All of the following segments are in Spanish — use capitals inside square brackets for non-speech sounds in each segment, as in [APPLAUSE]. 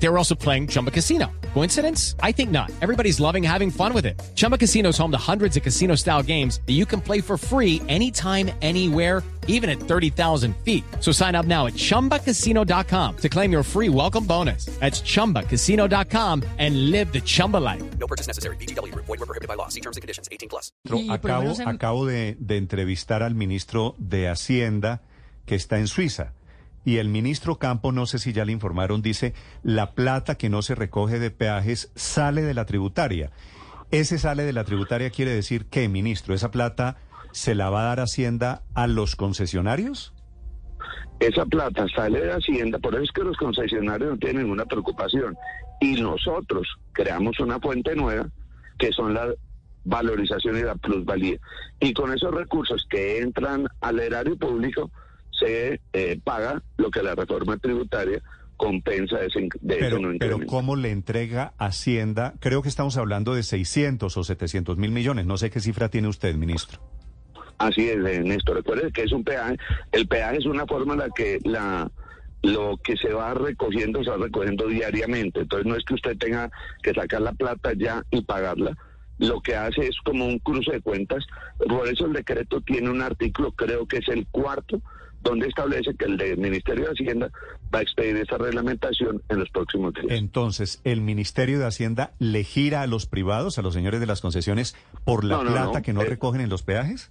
They were also playing Chumba Casino. Coincidence? I think not. Everybody's loving having fun with it. Chumba Casino is home to hundreds of casino style games that you can play for free anytime, anywhere, even at 30,000 feet. So sign up now at chumbacasino.com to claim your free welcome bonus. That's chumbacasino.com and live the Chumba life. No purchase necessary. BGW. Void were prohibited by law. See terms and conditions. 18 plus. Y por lo Acabo, acabo de, de entrevistar al ministro de Hacienda que está en Suiza. Y el ministro Campo, no sé si ya le informaron, dice, la plata que no se recoge de peajes sale de la tributaria. Ese sale de la tributaria quiere decir que, ministro, esa plata se la va a dar Hacienda a los concesionarios. Esa plata sale de Hacienda, por eso es que los concesionarios no tienen ninguna preocupación. Y nosotros creamos una fuente nueva, que son la valorización y la plusvalía. Y con esos recursos que entran al erario público, se eh, paga lo que la reforma tributaria compensa de ese, de ese Pero, no pero. ¿cómo le entrega Hacienda? Creo que estamos hablando de 600 o 700 mil millones. No sé qué cifra tiene usted, ministro. Así es, eh, Néstor. Recuerde que es un peaje. El peaje es una forma en la que la lo que se va recogiendo se va recogiendo diariamente. Entonces no es que usted tenga que sacar la plata ya y pagarla. Lo que hace es como un cruce de cuentas. Por eso el decreto tiene un artículo, creo que es el cuarto, donde establece que el Ministerio de Hacienda va a expedir esa reglamentación en los próximos días. Entonces, ¿el Ministerio de Hacienda le gira a los privados, a los señores de las concesiones, por la No, no, plata no. que no Eh, recogen en los peajes?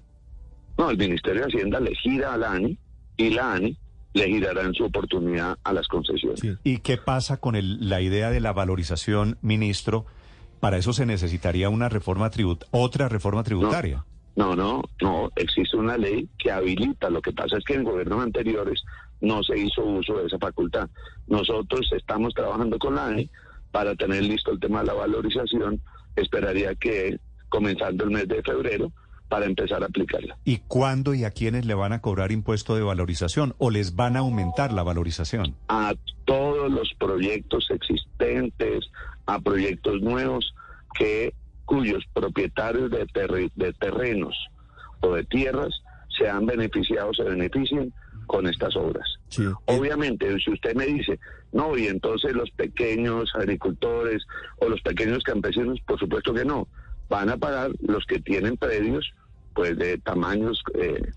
No, el Ministerio de Hacienda le gira a la ANI y la ANI le girará en su oportunidad a las concesiones. ¿Y qué pasa con el- la idea de la valorización, ministro? Para eso se necesitaría una reforma tribut otra reforma tributaria. No, no, no, existe una ley que habilita. Lo que pasa es que en gobiernos anteriores no se hizo uso de esa facultad. Nosotros estamos trabajando con la ANI para tener listo el tema de la valorización. Esperaría que comenzando el mes de febrero para empezar a aplicarla. ¿Y cuándo y a quiénes le van a cobrar impuesto de valorización o les van a aumentar la valorización? A todos los proyectos existentes, a proyectos nuevos que cuyos propietarios de, terre- de terrenos o de tierras se han beneficiado, se beneficien con estas obras. Sí. Obviamente, si usted me dice, no, y entonces los pequeños agricultores o los pequeños campesinos, por supuesto que no, van a pagar los que tienen predios, pues de tamaños eh,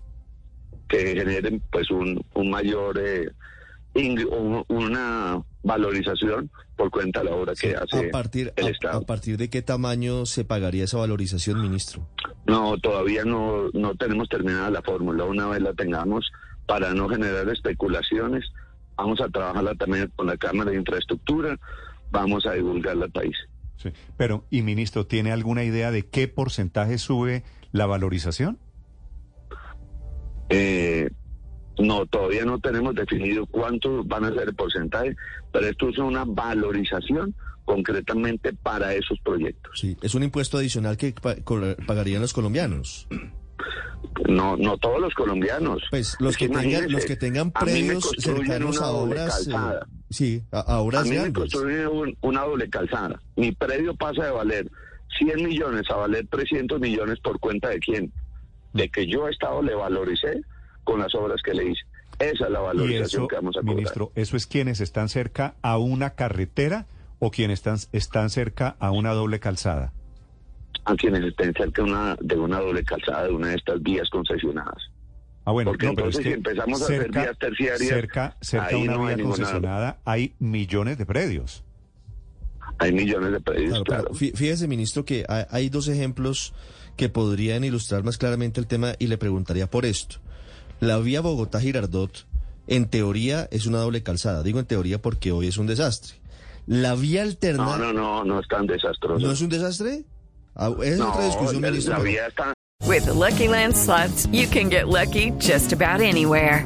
que generen pues un, un mayor, eh, una valorización por cuenta de la obra que hace a partir, el a- Estado. a, partir de qué tamaño se pagaría esa valorización, ministro? No, todavía no, no tenemos terminada la fórmula. Una vez la tengamos, para no generar especulaciones, vamos a trabajarla también con la Cámara de Infraestructura, vamos a divulgarla al país. Sí. Pero, y ministro, ¿tiene alguna idea de qué porcentaje sube la valorización? Eh, no, todavía no tenemos definido cuántos van a ser el porcentaje, pero esto es una valorización concretamente para esos proyectos. Sí, es un impuesto adicional que pagarían los colombianos. No, no todos los colombianos. Pues los Es que tengan, los que tengan predios cercanos una a doble obras, eh, calzada. sí, a, a A obras mí me grandes. construyen un- una doble calzada. Mi predio pasa de valer 100 millones a valer 300 millones por cuenta de quién? De que yo a Estado le valoricé con las obras que le hice. Esa es la Y valorización eso, que vamos a cobrar. ministro, ¿eso es quienes están cerca a una carretera o quienes están, están cerca a una doble calzada? A quienes estén cerca de una, de una doble calzada, de una de estas vías concesionadas. Ah, bueno, Porque no, pero es entonces que si empezamos a hacer cerca, vías terciarias, cerca, cerca una no vía ninguna- concesionada hay millones de predios. Hay millones de predios, Claro, fíjese, ministro, que hay, hay dos ejemplos que podrían ilustrar más claramente el tema y le preguntaría por esto. La vía Bogotá-Girardot, en teoría, es una doble calzada. Digo en teoría porque hoy es un desastre. La vía No, alterna... no, no, no es tan desastroso. ¿No es un desastre? Ah, es No, otra discusión, la, ministro. la vía está With the Lucky Land slots, you can get lucky just about anywhere.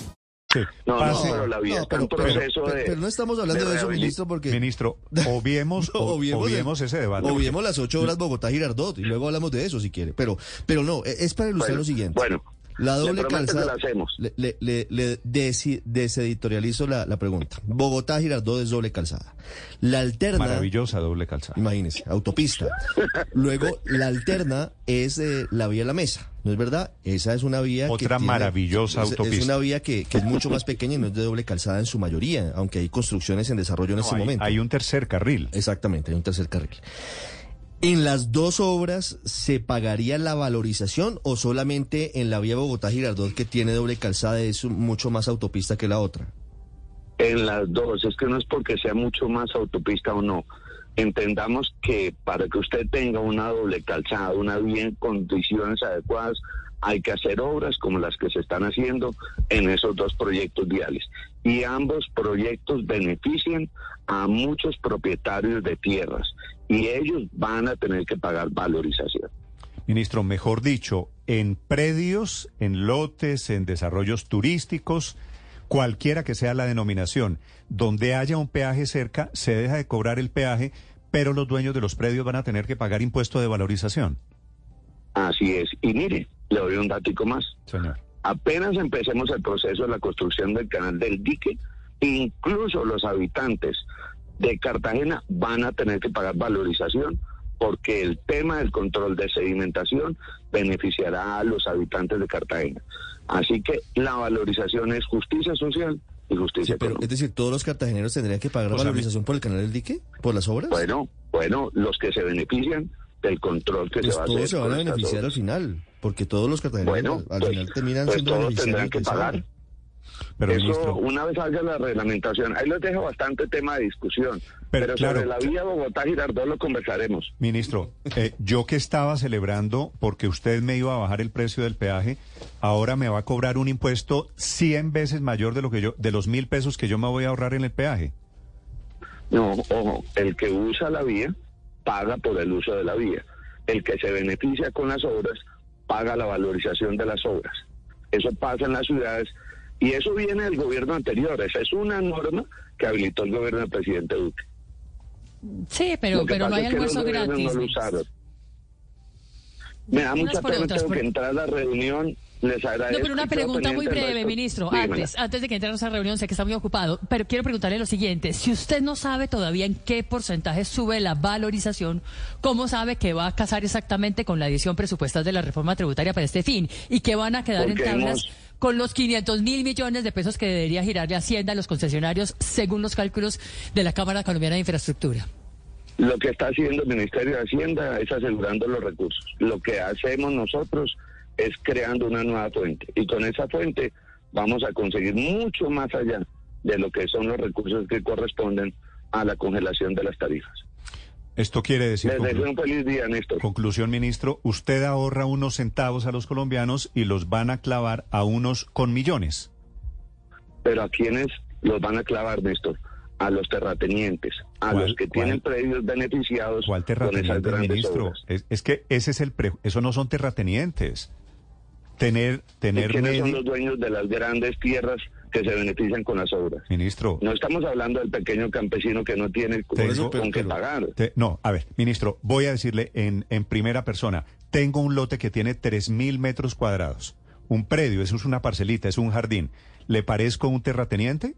Sí, No, no, pero la vía No, está en pero, pero- proceso pero- de... pero no estamos hablando de, eso, ministro, porque... Ministro, obviemos, [LAUGHS] No, obviemos el- ese debate. Obviemos las ocho horas Bogotá-Girardot y luego hablamos de eso si quiere. Pero, pero no, e- es para ilustrar Bueno, lo siguiente. bueno, la le doble que calzada. la hacemos. Le, le, le- le desi- deseditorializo la, la pregunta. Bogotá-Girardot es doble calzada. La alterna. Maravillosa doble calzada. Imagínese, autopista. [LAUGHS] Luego, la alterna es eh, la vía La Mesa, ¿no es verdad? Esa es una vía que Otra tiene- maravillosa es- Es autopista. una vía que, que es mucho más pequeña y no es de doble calzada en su mayoría, aunque hay construcciones en desarrollo en No, este hay, momento. hay un tercer carril. Exactamente, hay un tercer carril. ¿En las dos obras se pagaría la valorización o solamente en la vía Bogotá-Girardot que tiene doble calzada es mucho más autopista que la otra? En las dos, es que no es porque sea mucho más autopista o no. Entendamos que para que usted tenga una doble calzada, una vía en condiciones adecuadas, hay que hacer obras como las que se están haciendo en esos dos proyectos viales. Y ambos proyectos benefician a muchos propietarios de tierras y ellos van a tener que pagar valorización. Ministro, mejor dicho, en predios, en lotes, en desarrollos turísticos, cualquiera que sea la denominación, donde haya un peaje cerca, se deja de cobrar el peaje, pero los dueños de los predios van a tener que pagar impuesto de valorización. Así es. Y mire, le doy un datico más. Señor. apenas empecemos el proceso de la construcción del canal del dique, incluso los habitantes de Cartagena van a tener que pagar valorización porque el tema del control de sedimentación beneficiará a los habitantes de Cartagena. Así que la valorización es justicia social y justicia Sí, pero, es decir, ¿todos los cartageneros tendrían que pagar O sea, valorización por el canal del dique? ¿Por las obras? Bueno, bueno, los que se benefician del control que pues se va a hacer. todos se van a beneficiar al final, porque todos los cartageneros Bueno, al, al pues- final terminan pues siendo todos beneficiarios tendrán que pagar. Pero, Eso, ministro, una vez salga la reglamentación, ahí les dejo bastante tema de discusión. Pero, Pero, claro. sobre la vía Bogotá-Girardot lo conversaremos. ministro, eh, yo que estaba celebrando porque usted me iba a bajar el precio del peaje, ahora me va a cobrar un impuesto 100 veces mayor de lo que yo, de los mil pesos que yo me voy a ahorrar en el peaje. No, ojo, el que usa la vía paga por el uso de la vía. El que se beneficia con las obras paga la valorización de las obras. Eso pasa en las ciudades y eso viene del gobierno anterior. Esa es una norma que habilitó el gobierno del presidente Duque. Sí, pero, que pero no hay que almuerzo gobiernos gratis. No lo. Me da mucha pena, tengo por- que entrar a la reunión. Les agradezco. No, pero una pregunta muy breve, ministro. Antes, antes de que entremos a esa reunión, sé que está muy ocupado, pero quiero preguntarle lo siguiente. Si usted no sabe todavía en qué porcentaje sube la valorización, ¿cómo sabe que va a casar exactamente con la edición presupuestal de la reforma tributaria para este fin? ¿Y que van a quedar Porque en tablas hemos- con los 500 mil millones de pesos que debería girarle Hacienda a los concesionarios según los cálculos de la Cámara Colombiana de Infraestructura? Lo que está haciendo el Ministerio de Hacienda es asegurando los recursos. Lo que hacemos nosotros es creando una nueva fuente. Y con esa fuente vamos a conseguir mucho más allá de lo que son los recursos que corresponden a la congelación de las tarifas. Esto quiere decir, Les un feliz día, Néstor. conclusión, ministro, usted ahorra unos centavos a los colombianos y los van a clavar a unos con millones. Pero a quienes los van a clavar, Néstor, a los terratenientes, a ¿Cuál- los que cuál- tienen predios beneficiados ¿Cuál con esas terrateniente, ministro? Es, es que ese es el pre, eso no son terratenientes. Tener, ¿Y tener quiénes son los dueños de las grandes tierras que se benefician con las obras? Ministro, No estamos hablando del pequeño campesino que no tiene con, Tengo- con qué pero- pagar. te- no, a ver, ministro, voy a decirle en, en primera persona, tengo un lote que tiene tres mil metros cuadrados, un predio, eso es una parcelita, es un jardín. ¿Le parezco un terrateniente?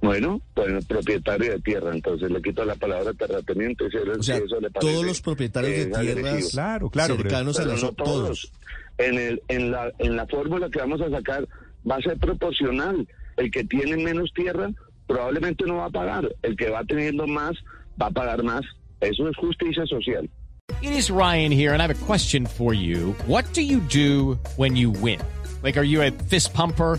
Bueno, pues propietario de tierra, entonces le quito la palabra terrateniente. Si, O sea, eso le parece, todos los propietarios de agresivo. tierras Claro, claro, pero- cercanos a Pero las no o- todos. En, el, en, la, en la fórmula que vamos a sacar va a ser proporcional. El que tiene menos tierra probablemente no va a pagar. El que va teniendo más va a pagar más. Eso es justicia social. It is Ryan here, and I have a question for you. What do you do when you win? Like, are you a fist pumper,